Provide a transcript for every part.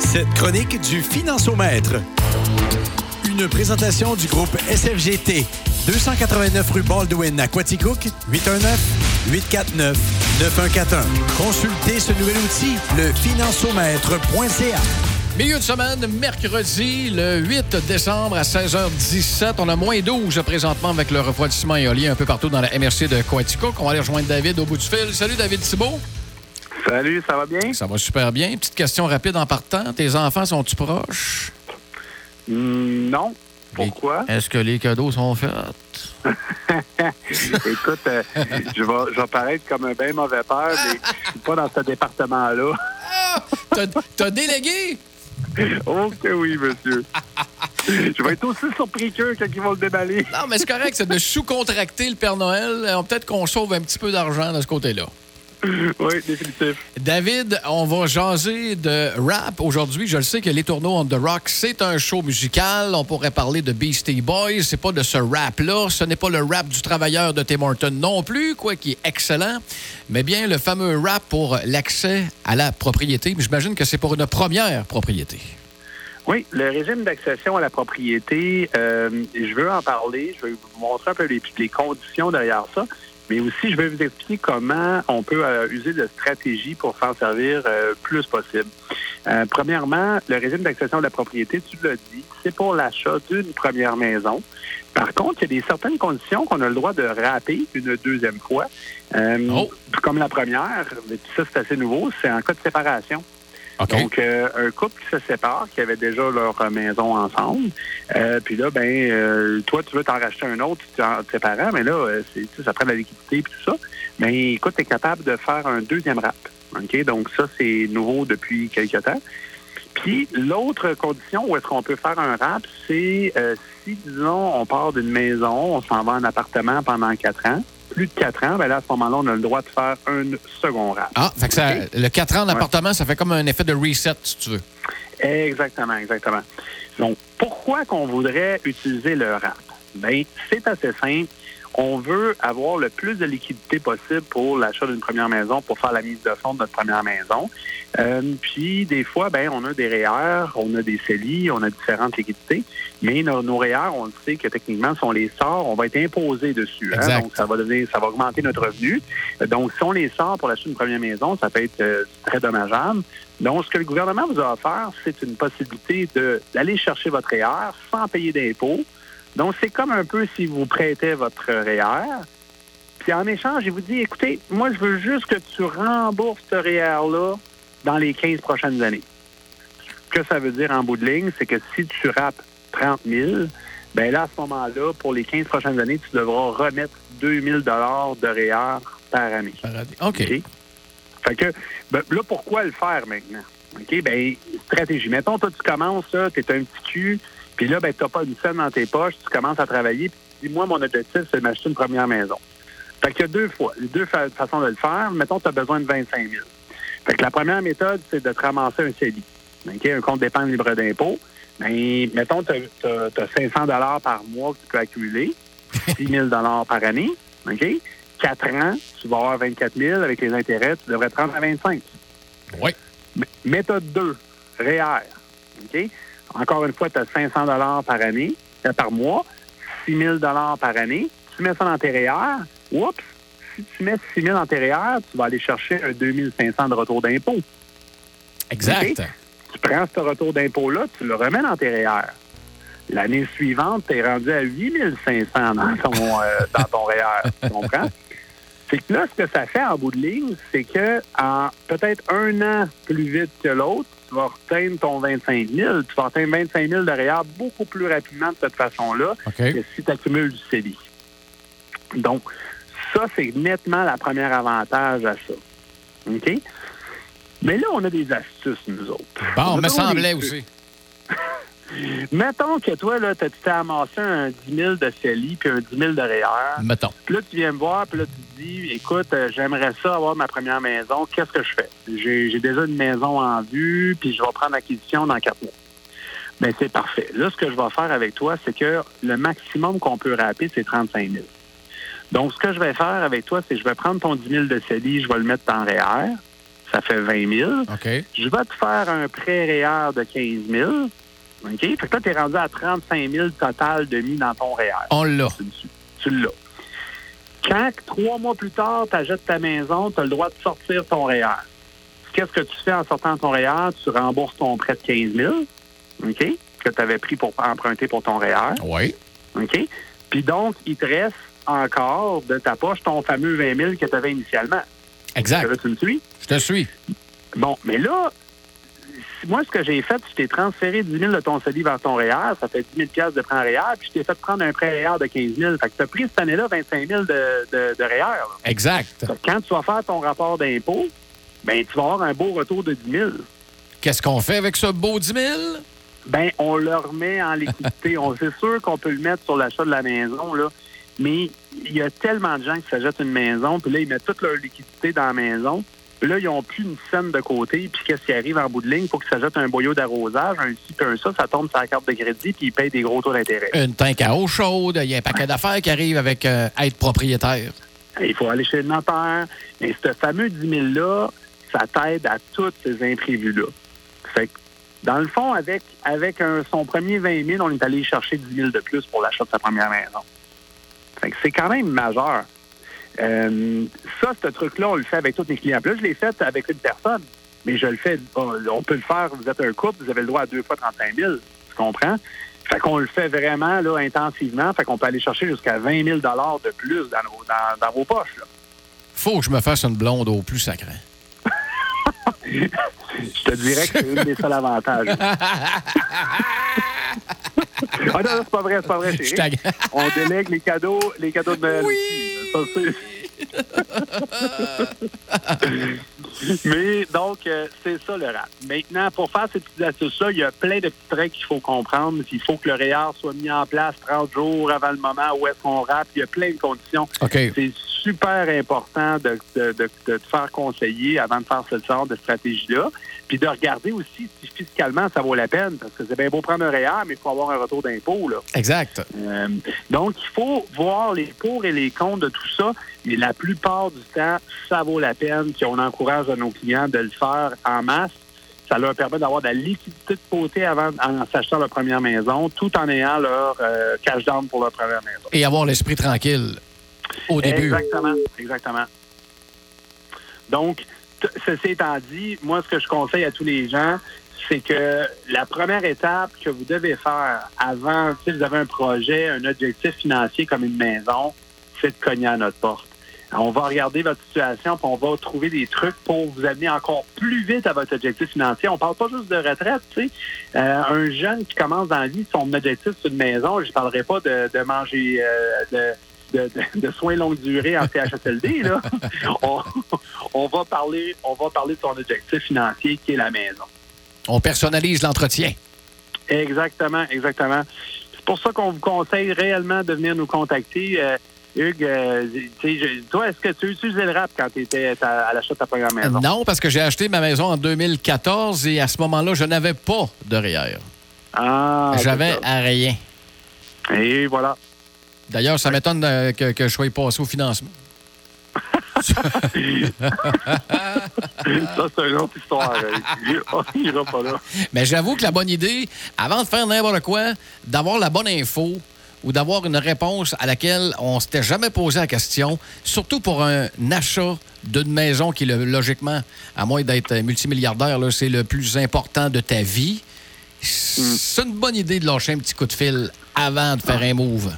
Cette chronique du Financiomètre. Une présentation du groupe SFGT. 289 rue Baldwin à Quaticook, 819-849-9141. Consultez ce nouvel outil, le financiomètre.ca. Milieu de semaine, mercredi, le 8 décembre à 16h17. On a moins 12 présentement avec le refroidissement éolien un peu partout dans la MRC de Coaticook. On va aller rejoindre David au bout du fil. Salut David Thibault. Salut, ça va bien? Ça va super bien. Petite question rapide en partant. Tes enfants sont-tu proches? Hmm, non. Pourquoi? Est-ce que les cadeaux sont faits? Écoute, euh, je, vais, je vais paraître comme un bien mauvais père, mais je suis pas dans ce département-là. Ah! T'as délégué? Oh que oui, monsieur. Je vais être aussi surpris qu'eux quand ils vont le déballer. Non, mais c'est correct, c'est de sous-contracter le Père Noël. Euh, peut-être qu'on sauve un petit peu d'argent de ce côté-là. Oui, définitif. David, on va jaser de rap aujourd'hui. Je le sais que Les Tourneaux on the Rock, c'est un show musical. On pourrait parler de Beastie Boys. C'est pas de ce rap-là. Ce n'est pas le rap du travailleur de Tim Horton non plus, quoi, qui est excellent. Mais bien le fameux rap pour l'accès à la propriété. J'imagine que c'est pour une première propriété. Oui, le régime d'accession à la propriété, euh, je veux en parler. Je vais vous montrer un peu les, les conditions derrière ça. Mais aussi, je vais vous expliquer comment on peut euh, user de stratégies pour faire servir euh, plus possible. Euh, premièrement, le régime d'accession à la propriété, tu l'as dit, c'est pour l'achat d'une première maison. Par contre, il y a des certaines conditions qu'on a le droit de rater une deuxième fois. Oh. Comme la première, mais ça c'est assez nouveau, c'est en cas de séparation. Donc, euh, un couple qui se sépare, qui avait déjà leur maison ensemble, euh, puis là, ben, euh, toi, tu veux t'en racheter un autre, tu tes parents, mais là, c'est, ça prend de la liquidité et tout ça. Mais écoute, tu es capable de faire un deuxième rap. OK? Donc, ça, c'est nouveau depuis quelques temps. Puis, l'autre condition où est-ce qu'on peut faire un rap, c'est si, disons, on part d'une maison, on s'en va en appartement pendant quatre ans, plus de 4 ans, ben là, à ce moment-là, on a le droit de faire un second rap. Ah, fait que ça, le 4 ans d'appartement, ça fait comme un effet de reset, si tu veux. Exactement, exactement. Donc, pourquoi qu'on voudrait utiliser le rap? Bien, c'est assez simple on veut avoir le plus de liquidité possible pour l'achat d'une première maison, pour faire la mise de fonds de notre première maison. Euh, puis, des fois, ben, on a des REER, on a des CELI, on a différentes liquidités, mais nos, nos REER, on le sait que techniquement, si on les sort, on va être imposé dessus. Hein? Donc, ça va donner, ça va augmenter notre revenu. Donc, si on les sort pour l'achat d'une première maison, ça peut être euh, très dommageable. Donc, ce que le gouvernement vous a offert, c'est une possibilité d'aller chercher votre REER sans payer d'impôts, donc, c'est comme un peu si vous prêtez votre REER. Puis en échange, il vous dit, écoutez, moi, je veux juste que tu rembourses ce REER-là dans les 15 prochaines années. Ce que ça veut dire en bout de ligne, c'est que si tu rappes 30 000, bien là, à ce moment-là, pour les 15 prochaines années, tu devras remettre 2 000 de REER par année. Par année. OK. Fait que, ben, là, pourquoi le faire maintenant? OK, bien, stratégie. Mettons, toi, tu commences, tu es un petit cul, puis là, ben, tu n'as pas une scène dans tes poches, tu commences à travailler, puis tu dis, moi, mon objectif, c'est de m'acheter une première maison. Fait qu'il y a deux fois, deux façons de le faire. Mettons, tu as besoin de 25 000. Fait que la première méthode, c'est de te ramasser un CELI, un compte d'épargne libre d'impôt. Mais ben, mettons, tu as, 500 par mois que tu peux accumuler, 6 000 par année. OK? 4 ans, tu vas avoir 24 000 avec les intérêts, tu devrais te rendre à 25 Oui. Méthode 2, REER. OK? Encore une fois, tu as 500 dollars par année, euh, par mois, 6 000 dollars par année. Tu mets ça dans tes REER. Oups! Si tu mets 6 000 dans tes REER, tu vas aller chercher un 2 500 de retour d'impôt. Exact. Tu prends ce retour d'impôt-là, tu le remets dans tes REER. L'année suivante, tu es rendu à 8 500 dans ton, euh, dans ton REER. Tu comprends? C'est que là, ce que ça fait en bout de ligne, c'est que en peut-être un an plus vite que l'autre, tu vas atteindre ton 25 000. Tu vas atteindre 25 000 derrière beaucoup plus rapidement de cette façon-là que si tu accumules du CELI. Donc, ça, c'est nettement la première avantage à ça. OK? Mais là, on a des astuces, nous autres. Bon, on me semblait aussi. Mettons que toi, là, tu t'es amassé un 10 000 de CELI puis un 10 000 de REER. Mettons. Puis là, tu viens me voir, puis là, tu écoute, euh, j'aimerais ça avoir ma première maison. Qu'est-ce que je fais? J'ai déjà une maison en vue, puis je vais prendre l'acquisition dans quatre mois. Bien, c'est parfait. Là, ce que je vais faire avec toi, c'est que le maximum qu'on peut rapper, c'est 35 000. Donc, ce que je vais faire avec toi, c'est que je vais prendre ton 10 000 de CELI, je vais le mettre en REER. ça fait 20 000. OK. Je vais te faire un prêt REER de 15 000. OK? Fait que là, tu es rendu à 35 000 total de mis dans ton REER. On l'a. Tu, tu l'as. Quand, trois mois plus tard, tu achètes ta maison, tu as le droit de sortir ton REER. Qu'est-ce que tu fais en sortant ton REER? Tu rembourses ton prêt de 15 000, OK? Que tu avais pris pour emprunter pour ton REER. Oui. OK? Puis donc, il te reste encore de ta poche ton fameux 20 000 que tu avais initialement. Exact. Là, tu me suis? Je te suis. Bon, mais là, moi, ce que j'ai fait, je t'ai transféré 10 000 de ton CELI vers ton REER. Ça fait 10 000 de prêt REER. Puis je t'ai fait prendre un prêt REER de 15 000. Fait que tu as pris cette année-là 25 000 de, de, de REER. là. Exact. Quand tu vas faire ton rapport d'impôt, ben tu vas avoir un beau retour de 10 000. Qu'est-ce qu'on fait avec ce beau 10 000? Ben, on le remet en liquidité. on C'est sûr qu'on peut le mettre sur l'achat de la maison, là. Mais il y a tellement de gens qui s'achètent une maison, puis là, ils mettent toute leur liquidité dans la maison. Puis là, ils n'ont plus une scène de côté. Puis qu'est-ce qui arrive en bout de ligne? Il faut qu'ils s'achètent un boyau d'arrosage, un ci, puis un ça. Ça tombe sur la carte de crédit, puis ils payent des gros taux d'intérêt. Une tank à eau chaude. Il y a un paquet d'affaires qui arrivent avec euh, être propriétaire. Il faut aller chez le notaire. Mais ce fameux 10 000-là, ça t'aide à tous ces imprévus-là. Fait que, dans le fond, avec, avec un- son premier 20 000, on est allé chercher 10 000 de plus pour l'achat de sa première maison. Fait que c'est quand même majeur. Euh, ça, ce truc-là, on le fait avec tous les clients. Puis là, je l'ai fait avec une personne, mais je le fais, on on peut le faire, vous êtes un couple, vous avez le droit à deux fois 35 000, tu comprends? Fait qu'on le fait vraiment là, intensivement, fait qu'on peut aller chercher jusqu'à 20 000 de plus dans, nos- dans, dans vos poches. là. Faut que je me fasse une blonde au plus sacré. Je te dirais que c'est une des seuls avantages. ah non, c'est pas vrai, c'est pas vrai, chérie. On délègue les cadeaux, les cadeaux de Noël. Oui. Mais donc, euh, c'est ça le rap. Maintenant, pour faire ces petites astuces-là, il y a plein de petits traits qu'il faut comprendre. Il faut que le REER soit mis en place 30 jours avant le moment où est-ce qu'on rappe. Il y a plein de conditions. C'est super important de, de, de- de te faire conseiller avant de faire ce genre de stratégie-là. Puis de regarder aussi si fiscalement ça vaut la peine. Parce que c'est bien beau prendre un REER, mais il faut avoir un retour d'impôt. là. Exact. Euh, donc, il faut voir les pour et les contre de tout ça. Mais la plupart du temps, ça vaut la peine. Puis on encourage à nos clients de le faire en masse. Ça leur permet d'avoir de la liquidité de côté avant en s'achetant leur première maison, tout en ayant leur euh, cash down pour leur première maison. Et avoir l'esprit tranquille au début. Exactement, exactement. Donc, ceci étant dit, moi, ce que je conseille à tous les gens, c'est que la première étape que vous devez faire avant, si vous avez un projet, un objectif financier comme une maison, c'est de cogner à notre porte. On va regarder votre situation, puis on va trouver des trucs pour vous amener encore plus vite à votre objectif financier. On parle pas juste de retraite, tu sais. Euh, un jeune qui commence dans la vie, son objectif c'est une maison, je parlerai pas de, manger euh, de, de- de soins longue durée en CHSLD. Là. on, on va parler, on va parler de son objectif financier qui est la maison. On personnalise l'entretien. Exactement, exactement. C'est pour ça qu'on vous conseille réellement de venir nous contacter. Euh, Hugues, euh, je- toi, est-ce que tu utilisais le rap quand tu étais à, à l'achat de ta première maison? Non, parce que j'ai acheté ma maison en 2014 et à ce moment-là, je n'avais pas de REER. Ah, J'avais à rien. Et voilà. D'ailleurs, ça m'étonne euh, que, que je sois passé au financement. Ça, c'est une autre histoire. euh, pas là. Mais j'avoue que la bonne idée, avant de faire n'importe quoi, d'avoir la bonne info ou d'avoir une réponse à laquelle on s'était jamais posé la question, surtout pour un achat d'une maison qui, logiquement, à moins d'être multimilliardaire, c'est le plus important de ta vie. C'est une bonne idée de lâcher un petit coup de fil avant de faire un move.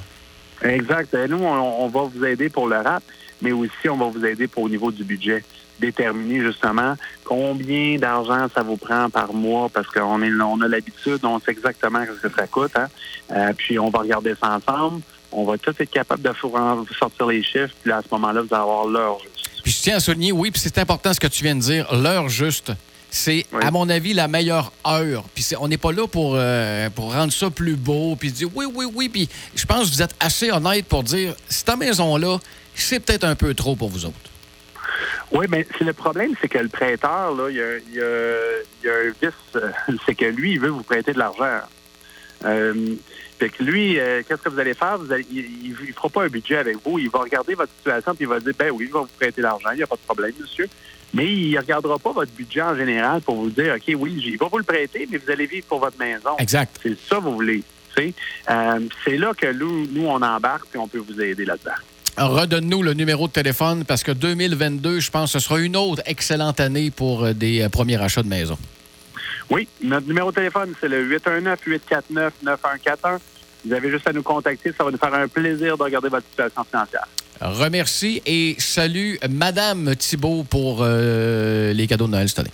Exact. Nous, on, va vous aider pour le rap, mais aussi on va vous aider pour au niveau du budget. Déterminer justement combien d'argent ça vous prend par mois parce qu'on est, on a l'habitude, on sait exactement ce que ça coûte. Hein? Euh, puis on va regarder ça ensemble. On va tous être capable de sortir les chiffres. Puis là, à ce moment-là, vous allez avoir l'heure juste. Puis je tiens à souligner, oui, puis c'est important ce que tu viens de dire, l'heure juste. C'est, Oui. à mon avis, la meilleure heure. Puis c'est- on n'est pas là pour, euh, pour rendre ça plus beau, puis dire oui, oui, oui. Puis je pense que vous êtes assez honnête pour dire, cette maison-là, c'est peut-être un peu trop pour vous autres. Oui, mais c'est le problème, c'est que le prêteur, là, il y a, il y a- il y a un vice, euh, c'est que lui, il veut vous prêter de l'argent. Euh, fait que lui, euh, qu'est-ce que vous allez faire? Vous allez- il ne fera pas un budget avec vous. Il va regarder votre situation puis il va dire, ben oui, il va vous prêter l'argent, il n'y a pas de problème, monsieur. mais il ne regardera pas votre budget en général pour vous dire, OK, oui, il va vous le prêter, mais vous allez vivre pour votre maison. Exact. C'est ça que vous voulez. Euh, c'est là que nous, nous, on embarque et on peut vous aider là-dedans. Redonne-nous le numéro de téléphone parce que 2022, je pense ce sera une autre excellente année pour des premiers achats de maison. Oui, notre numéro de téléphone, c'est le 819-849-9141. Vous avez juste à nous contacter. Ça va nous faire un plaisir de regarder votre situation financière. Remercie et salue Madame Thibault pour les cadeaux de Noël cette année.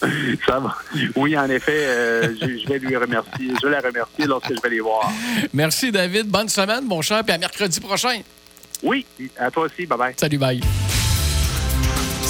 Ça va. Oui, en effet, euh, je, vais lui remercier. Je vais la remercier lorsque je vais les voir. Merci, David. Bonne semaine, mon cher, puis à mercredi prochain. Oui, à toi aussi. Bye-bye. Salut, bye.